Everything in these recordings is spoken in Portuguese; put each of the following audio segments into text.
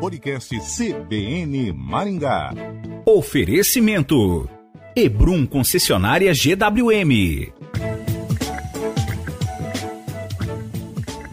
podcast CBN Maringá. Oferecimento: Ebrum Concessionária GWM.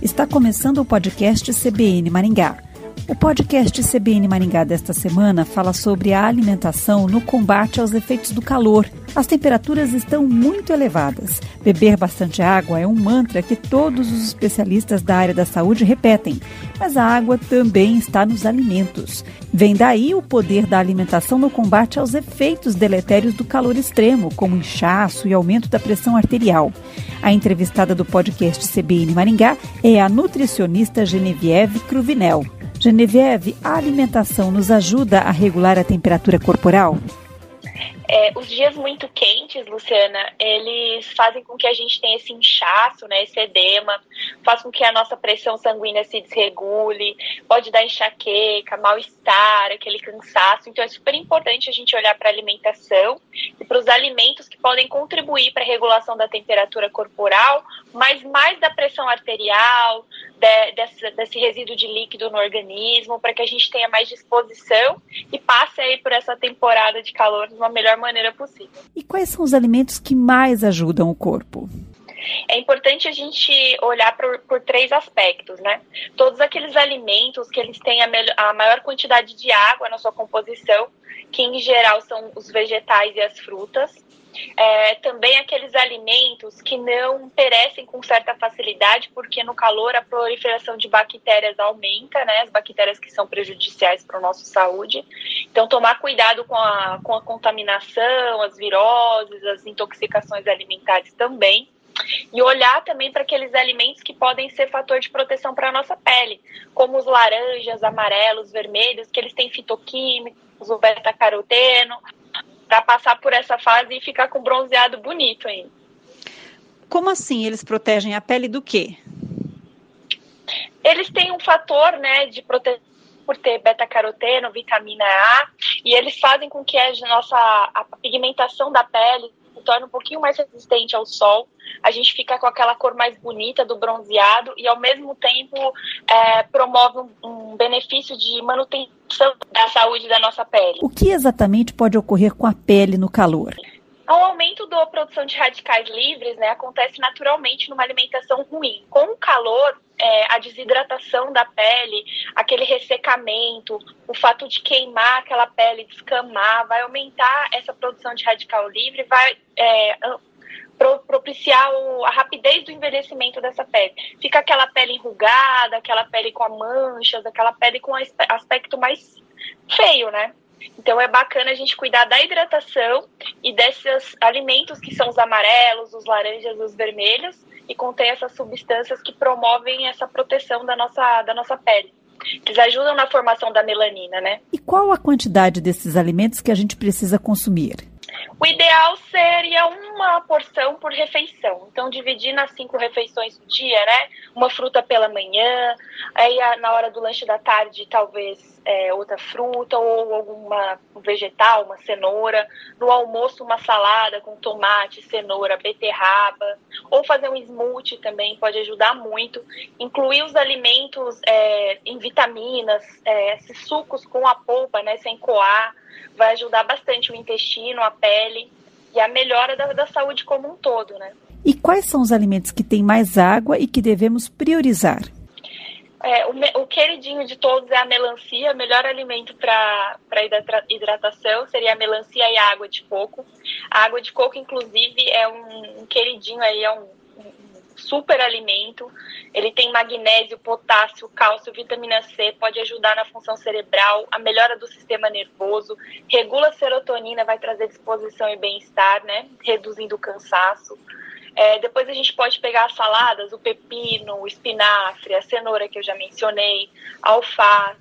Está começando o podcast CBN Maringá. O podcast CBN Maringá desta semana fala sobre a alimentação no combate aos efeitos do calor. As temperaturas estão muito elevadas. Beber bastante água é um mantra que todos os especialistas da área da saúde repetem, mas a água também está nos alimentos. Vem daí o poder da alimentação no combate aos efeitos deletérios do calor extremo, como inchaço e aumento da pressão arterial. A entrevistada do podcast CBN Maringá é a nutricionista Genevieve Cruvinel. Genevieve, a alimentação nos ajuda a regular a temperatura corporal? É, os dias muito quentes, Luciana, eles fazem com que a gente tenha esse inchaço, né, esse edema, faz com que a nossa pressão sanguínea se desregule, pode dar enxaqueca, mal-estar, aquele cansaço. Então é super importante a gente olhar para a alimentação e para os alimentos que podem contribuir para a regulação da temperatura corporal, mas mais da pressão arterial, de, desse, desse resíduo de líquido no organismo, para que a gente tenha mais disposição e passe aí por essa temporada de calor de uma melhor maneira possível. E quais são os alimentos que mais ajudam o corpo? É importante a gente olhar por, por três aspectos, né? Todos aqueles alimentos que eles têm a, a maior quantidade de água na sua composição, que em geral são os vegetais e as frutas é, também aqueles alimentos que não perecem com certa facilidade, porque no calor a proliferação de bactérias aumenta, né? As bactérias que são prejudiciais para a nossa saúde. Então, tomar cuidado com a, com a contaminação, as viroses, as intoxicações alimentares também. E olhar também para aqueles alimentos que podem ser fator de proteção para a nossa pele, como os laranjas, amarelos, vermelhos, que eles têm fitoquímicos, o beta-caroteno, para passar por essa fase e ficar com bronzeado bonito ainda. Como assim eles protegem a pele do quê? Eles têm um fator, né, de proteção por ter beta-caroteno, vitamina A, e eles fazem com que a nossa a pigmentação da pele se torne um pouquinho mais resistente ao sol. A gente fica com aquela cor mais bonita do bronzeado e, ao mesmo tempo, é, promove um, um benefício de manutenção da saúde da nossa pele. O que exatamente pode ocorrer com a pele no calor? O aumento da produção de radicais livres né, acontece naturalmente numa alimentação ruim. Com o calor, é, a desidratação da pele, aquele ressecamento, o fato de queimar aquela pele, descamar, vai aumentar essa produção de radical livre, vai é, propiciar o, a rapidez do envelhecimento dessa pele. Fica aquela pele enrugada, aquela pele com manchas, aquela pele com aspecto mais feio, né? Então é bacana a gente cuidar da hidratação e desses alimentos que são os amarelos, os laranjas, os vermelhos e contém essas substâncias que promovem essa proteção da nossa, da nossa pele. Eles ajudam na formação da melanina, né? E qual a quantidade desses alimentos que a gente precisa consumir? O ideal seria uma porção por refeição. Então, dividir nas cinco refeições do dia, né? Uma fruta pela manhã, aí na hora do lanche da tarde, talvez é, outra fruta ou alguma vegetal, uma cenoura. No almoço, uma salada com tomate, cenoura, beterraba. Ou fazer um smoothie também pode ajudar muito. Incluir os alimentos é, em vitaminas, é, esses sucos com a polpa, né? Sem coar vai ajudar bastante o intestino, a pele e a melhora da, da saúde como um todo, né? E quais são os alimentos que têm mais água e que devemos priorizar? É, o, o, queridinho de todos é a melancia, o melhor alimento para hidratação seria a melancia e a água de coco. A água de coco, inclusive, é um, um queridinho aí, é um super alimento. Ele tem magnésio, potássio, cálcio, vitamina C, pode ajudar na função cerebral, a melhora do sistema nervoso, regula a serotonina, vai trazer disposição e bem-estar, né? Reduzindo o cansaço. É, depois a gente pode pegar as saladas, o pepino, o espinafre, a cenoura que eu já mencionei, alface,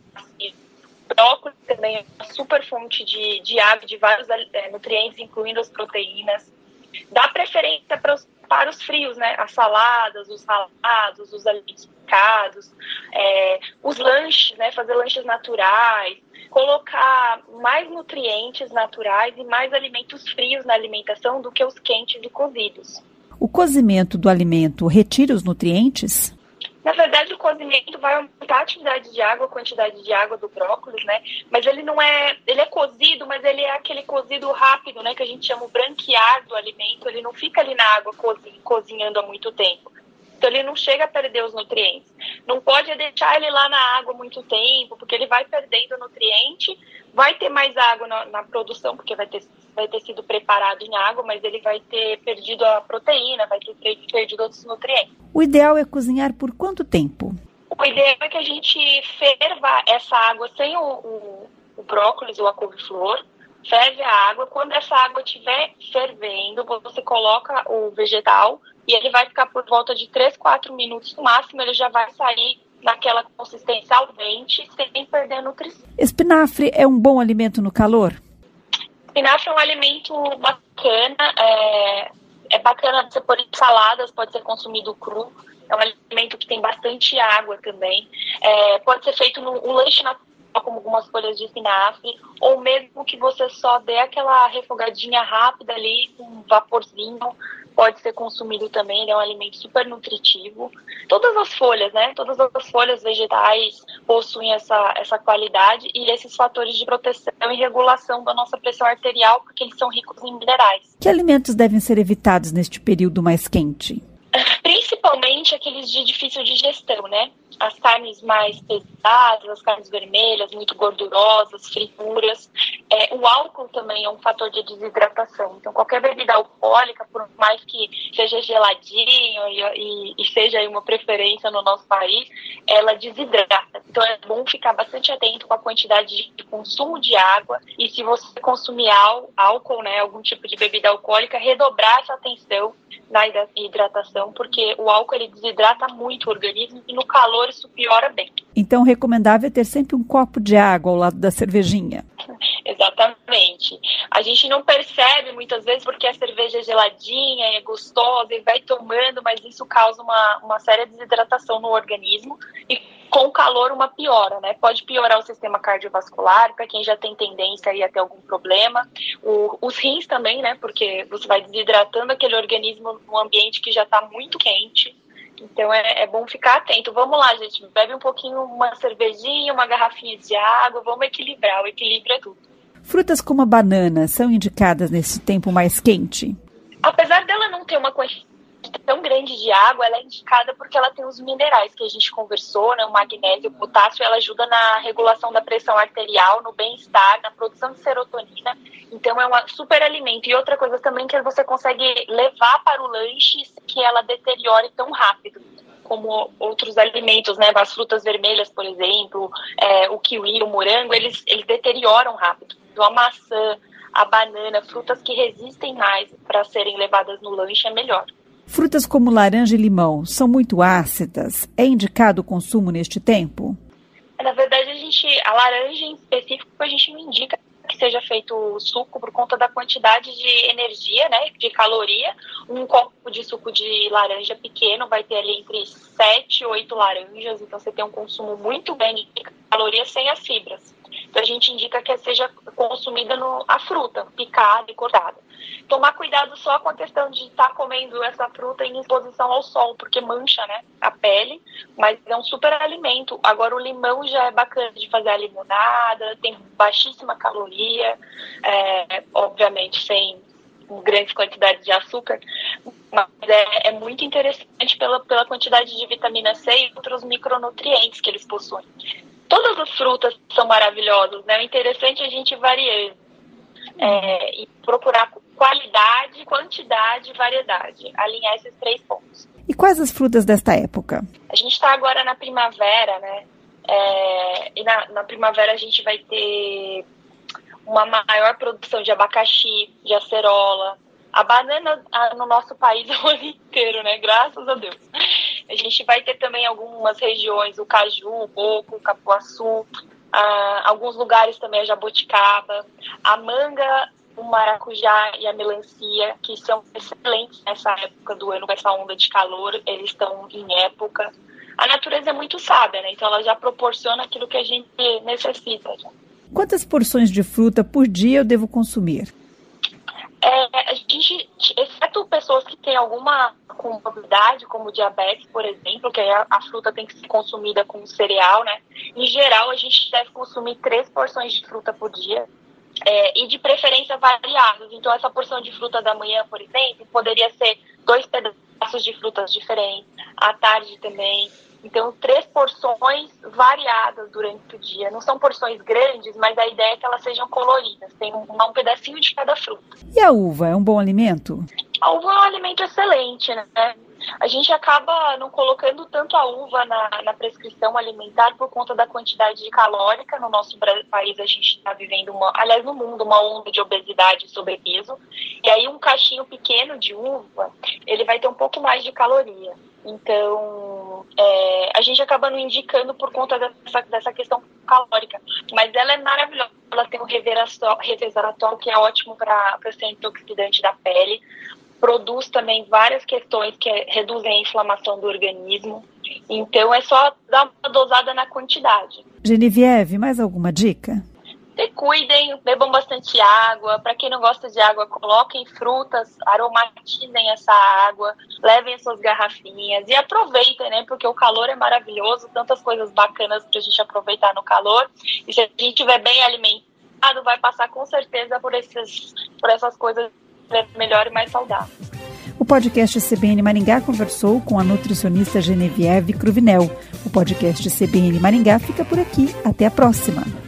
brócolis também é uma super fonte de, de água, de vários é, nutrientes, incluindo as proteínas. Dá preferência para os para os frios, né? As saladas, os ralados, os alimentos picados, é, os lanches, né? Fazer lanches naturais, colocar mais nutrientes naturais e mais alimentos frios na alimentação do que os quentes e cozidos. O cozimento do alimento retira os nutrientes? Na verdade, o cozimento vai aumentar a atividade de água, a quantidade de água do brócolis, né? Mas ele não é, ele é cozido, mas ele é aquele cozido rápido, né? Que a gente chama o branquear do alimento. Ele não fica ali na água cozinhando há muito tempo. Então ele não chega a perder os nutrientes. Não pode deixar ele lá na água muito tempo, porque ele vai perdendo nutriente, vai ter mais água na, na produção, porque vai ter vai ter sido preparado em água, mas ele vai ter perdido a proteína, vai ter perdido outros nutrientes. O ideal é cozinhar por quanto tempo? O ideal é que a gente ferva essa água sem o, o, o brócolis ou a couve-flor, ferve a água. Quando essa água estiver fervendo, você coloca o vegetal e ele vai ficar por volta de 3, 4 minutos no máximo, ele já vai sair naquela consistência ao dente, sem perder a nutrição. Espinafre é um bom alimento no calor? espinafre é um alimento bacana, é, é bacana você pôr em saladas, pode ser consumido cru. É um alimento que tem bastante água também. É, pode ser feito no um lanche natural, como algumas folhas de espinafre, ou mesmo que você só dê aquela refogadinha rápida ali, com um vaporzinho, pode ser consumido também, ele é um alimento super nutritivo. Todas as folhas, né? Todas as folhas vegetais possuem essa, essa qualidade e esses fatores de proteção e regulação da nossa pressão arterial, porque eles são ricos em minerais. Que alimentos devem ser evitados neste período mais quente? Principalmente aqueles de difícil digestão, né? As carnes mais pesadas, as carnes vermelhas, muito gordurosas, frituras. É, o álcool também é um fator de desidratação. Então, qualquer bebida alcoólica, por mais que seja geladinho e, e, e seja uma preferência no nosso país, ela desidrata. Então, é bom ficar bastante atento com a quantidade de consumo de água e se você consumir álcool, né, algum tipo de bebida alcoólica, redobrar essa atenção na hidratação, porque o álcool ele desidrata muito o organismo e no calor isso piora bem. Então, recomendável é ter sempre um copo de água ao lado da cervejinha. Exatamente. A gente não percebe muitas vezes porque a cerveja é geladinha, é gostosa e vai tomando, mas isso causa uma, uma séria desidratação no organismo e com calor uma piora, né? Pode piorar o sistema cardiovascular, para quem já tem tendência a ter algum problema. O, os rins também, né? Porque você vai desidratando aquele organismo num ambiente que já está muito quente. Então é, é, bom ficar atento. Vamos lá, gente. Bebe um pouquinho, uma cervejinha, uma garrafinha de água. Vamos equilibrar. O equilíbrio é tudo. Frutas como a banana são indicadas nesse tempo mais quente? Apesar dela não ter uma quantidade tão grande de água, ela é indicada porque ela tem os minerais que a gente conversou, né? O magnésio, o potássio, ela ajuda na regulação da pressão arterial, no bem-estar, na produção de serotonina. Então é um super alimento. E outra coisa também que você consegue levar para o lanche que ela deteriore tão rápido como outros alimentos, né? As frutas vermelhas, por exemplo, é, o kiwi, o morango, eles, eles deterioram rápido. Então a maçã, a banana, frutas que resistem mais para serem levadas no lanche é melhor. Frutas como laranja e limão são muito ácidas. É indicado o consumo neste tempo? Na verdade, a gente, a laranja em específico, a gente não indica que seja feito suco por conta da quantidade de energia, né, de caloria. Um copo de suco de laranja pequeno vai ter ali entre 7 e 8 laranjas, então você tem um consumo muito grande de calorias sem as fibras. A gente indica que seja consumida no, a fruta, picada e cortada. Tomar cuidado só com a questão de estar tá comendo essa fruta em exposição ao sol, porque mancha né, a pele, mas é um super alimento. Agora o limão já é bacana de fazer a limonada, tem baixíssima caloria, é, obviamente sem grandes quantidades de açúcar, mas é, é, muito interessante pela, pela quantidade de vitamina C e outros micronutrientes que eles possuem. Todas as frutas são maravilhosas, né? O interessante é a gente variar é, e procurar qualidade, quantidade e variedade. Alinhar esses três pontos. E quais as frutas desta época? A gente está agora na primavera, né? É, e na, na primavera a gente vai ter uma maior produção de abacaxi, de acerola. A banana no nosso país é o ano inteiro, né? Graças a Deus. A gente vai ter também algumas regiões, o caju, o coco, o capuaçu, ah, alguns lugares também a jabuticaba, a manga, o maracujá e a melancia, que são excelentes nessa época do ano, com essa onda de calor, eles estão em época. A natureza é muito sábia, né? Então ela já proporciona aquilo que a gente necessita. Já. Quantas porções de fruta por dia eu devo consumir? É, gente, exceto pessoas que têm alguma comorbidade, como diabetes, por exemplo, que a, a, fruta tem que ser consumida com cereal, né? Em geral, a gente deve consumir três porções de fruta por dia. É, e de preferência variadas. Então, essa porção de fruta da manhã, por exemplo, poderia ser dois pedaços de frutas diferentes, à tarde também, então, três porções variadas durante o dia. Não são porções grandes, mas a ideia é que elas sejam coloridas. Tem um, um pedacinho de cada fruta. E a uva é um bom alimento? A uva é um alimento excelente, né? A gente acaba não colocando tanto a uva na, na prescrição alimentar por conta da quantidade de calórica. No nosso país, a gente está vivendo, uma, aliás, no mundo, uma onda de obesidade e sobrepeso. E aí, um cachinho pequeno de uva, ele vai ter um pouco mais de caloria. Então, é, a gente acaba não indicando por conta dessa, dessa questão calórica. Mas ela é maravilhosa. Ela tem um resveratrol, que é ótimo para ser antioxidante da pele. Produz também várias questões que reduzem a inflamação do organismo. Então, é só dar uma dosada na quantidade. Genevieve, mais alguma dica? Se cuidem, bebam bastante água. Para quem não gosta de água, coloquem frutas, aromatizem essa água, levem as suas garrafinhas e aproveitem, né? Porque o calor é maravilhoso, tantas coisas bacanas para a gente aproveitar no calor. E se a gente estiver bem alimentado, vai passar com certeza por, esses, por essas coisas melhor e mais saudável. O podcast CBN Maringá conversou com a nutricionista Genevieve Cruvinel. O podcast CBN Maringá fica por aqui. Até a próxima.